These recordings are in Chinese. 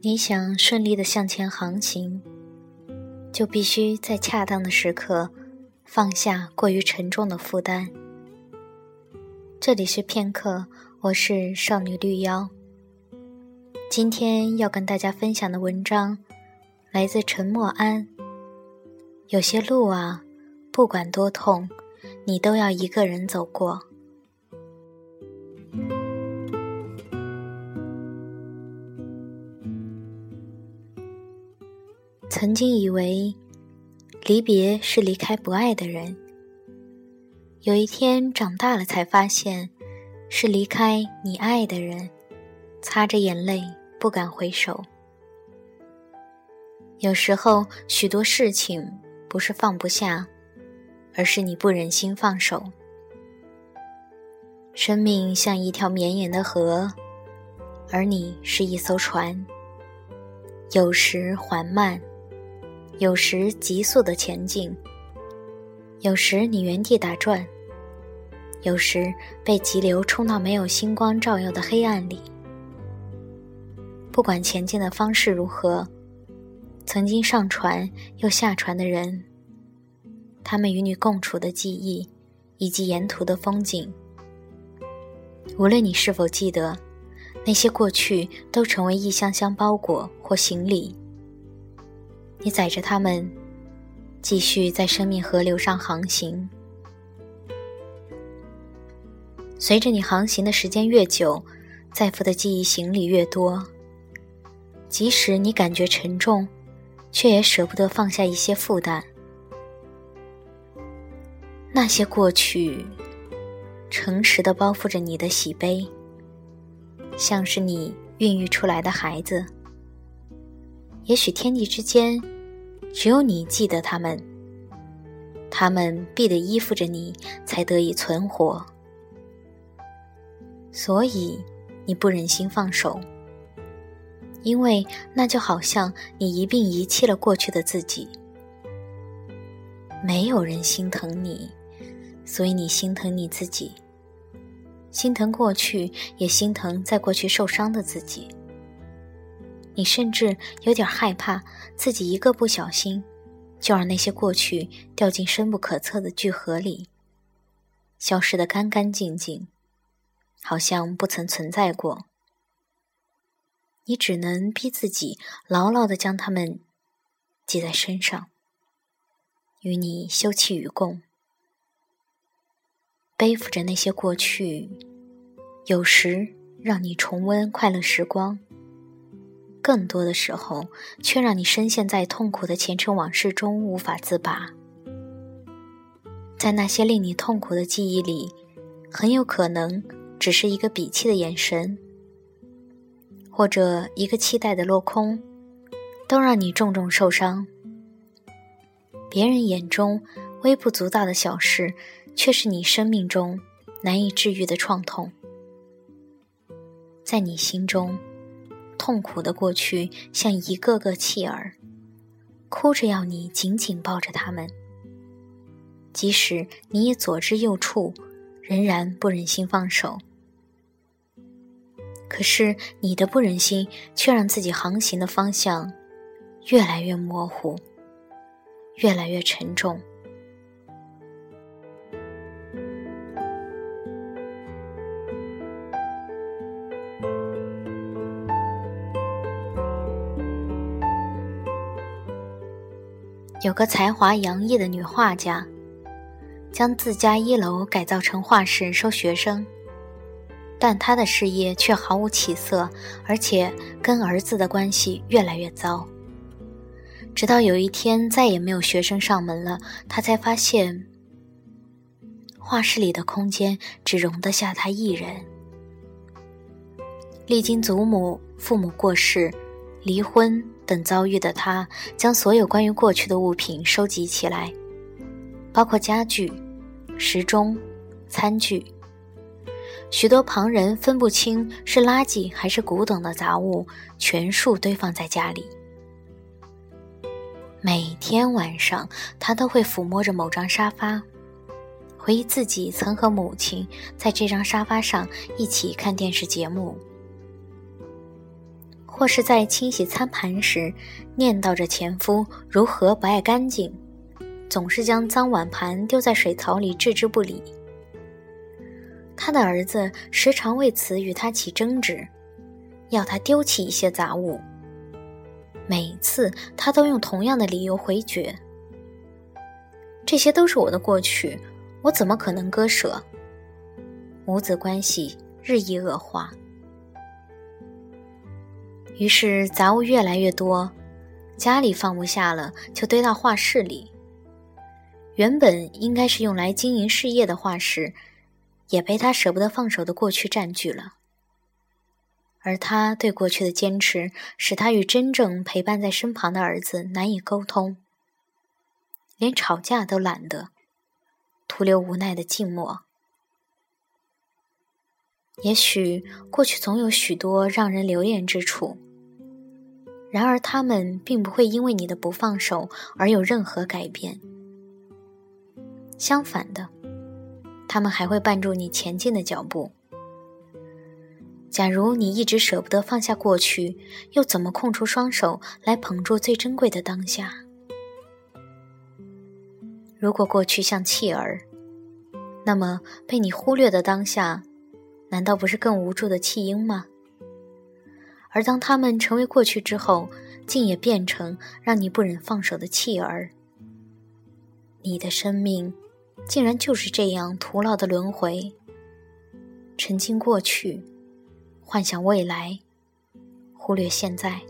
你想顺利的向前航行，就必须在恰当的时刻放下过于沉重的负担。这里是片刻，我是少女绿妖。今天要跟大家分享的文章来自陈默安。有些路啊，不管多痛，你都要一个人走过。曾经以为离别是离开不爱的人，有一天长大了才发现是离开你爱的人，擦着眼泪不敢回首。有时候许多事情不是放不下，而是你不忍心放手。生命像一条绵延的河，而你是一艘船，有时缓慢。有时急速的前进，有时你原地打转，有时被急流冲到没有星光照耀的黑暗里。不管前进的方式如何，曾经上船又下船的人，他们与你共处的记忆，以及沿途的风景，无论你是否记得，那些过去都成为一箱箱包裹或行李。你载着他们，继续在生命河流上航行。随着你航行的时间越久，载负的记忆行李越多。即使你感觉沉重，却也舍不得放下一些负担。那些过去，诚实的包覆着你的喜悲，像是你孕育出来的孩子。也许天地之间，只有你记得他们，他们必得依附着你，才得以存活。所以你不忍心放手，因为那就好像你一并遗弃了过去的自己。没有人心疼你，所以你心疼你自己，心疼过去，也心疼在过去受伤的自己。你甚至有点害怕，自己一个不小心，就让那些过去掉进深不可测的巨河里，消失得干干净净，好像不曾存在过。你只能逼自己牢牢地将它们系在身上，与你休戚与共，背负着那些过去，有时让你重温快乐时光。更多的时候，却让你深陷在痛苦的前尘往事中无法自拔。在那些令你痛苦的记忆里，很有可能只是一个鄙弃的眼神，或者一个期待的落空，都让你重重受伤。别人眼中微不足道的小事，却是你生命中难以治愈的创痛。在你心中。痛苦的过去像一个个弃儿，哭着要你紧紧抱着他们。即使你也左支右绌，仍然不忍心放手。可是你的不忍心，却让自己航行的方向越来越模糊，越来越沉重。有个才华洋溢的女画家，将自家一楼改造成画室收学生，但她的事业却毫无起色，而且跟儿子的关系越来越糟。直到有一天再也没有学生上门了，她才发现，画室里的空间只容得下她一人。历经祖母、父母过世。离婚等遭遇的他，将所有关于过去的物品收集起来，包括家具、时钟、餐具，许多旁人分不清是垃圾还是古董的杂物，全数堆放在家里。每天晚上，他都会抚摸着某张沙发，回忆自己曾和母亲在这张沙发上一起看电视节目。或是在清洗餐盘时，念叨着前夫如何不爱干净，总是将脏碗盘丢在水槽里置之不理。他的儿子时常为此与他起争执，要他丢弃一些杂物。每次他都用同样的理由回绝：“这些都是我的过去，我怎么可能割舍？”母子关系日益恶化。于是杂物越来越多，家里放不下了，就堆到画室里。原本应该是用来经营事业的画室，也被他舍不得放手的过去占据了。而他对过去的坚持，使他与真正陪伴在身旁的儿子难以沟通，连吵架都懒得，徒留无奈的静默。也许过去总有许多让人留恋之处。然而，他们并不会因为你的不放手而有任何改变。相反的，他们还会绊住你前进的脚步。假如你一直舍不得放下过去，又怎么空出双手来捧住最珍贵的当下？如果过去像弃儿，那么被你忽略的当下，难道不是更无助的弃婴吗？而当他们成为过去之后，竟也变成让你不忍放手的弃儿。你的生命，竟然就是这样徒劳的轮回，沉浸过去，幻想未来，忽略现在。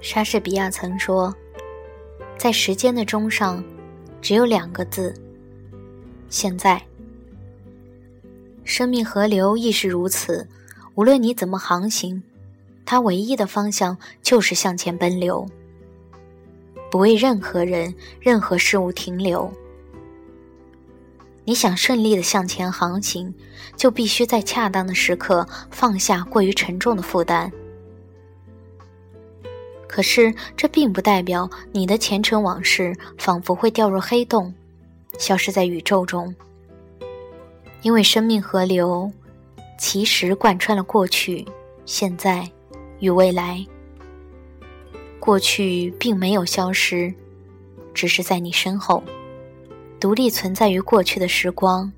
莎士比亚曾说：“在时间的钟上，只有两个字——现在。生命河流亦是如此，无论你怎么航行，它唯一的方向就是向前奔流，不为任何人、任何事物停留。你想顺利的向前航行，就必须在恰当的时刻放下过于沉重的负担。”可是，这并不代表你的前尘往事仿佛会掉入黑洞，消失在宇宙中。因为生命河流，其实贯穿了过去、现在与未来。过去并没有消失，只是在你身后，独立存在于过去的时光，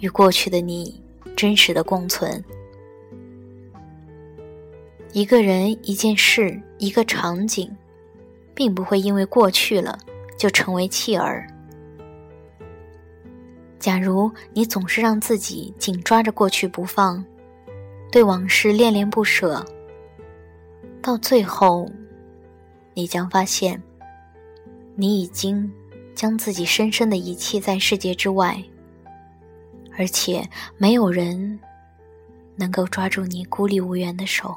与过去的你真实的共存。一个人、一件事、一个场景，并不会因为过去了就成为弃儿。假如你总是让自己紧抓着过去不放，对往事恋恋不舍，到最后，你将发现，你已经将自己深深的遗弃在世界之外，而且没有人能够抓住你孤立无援的手。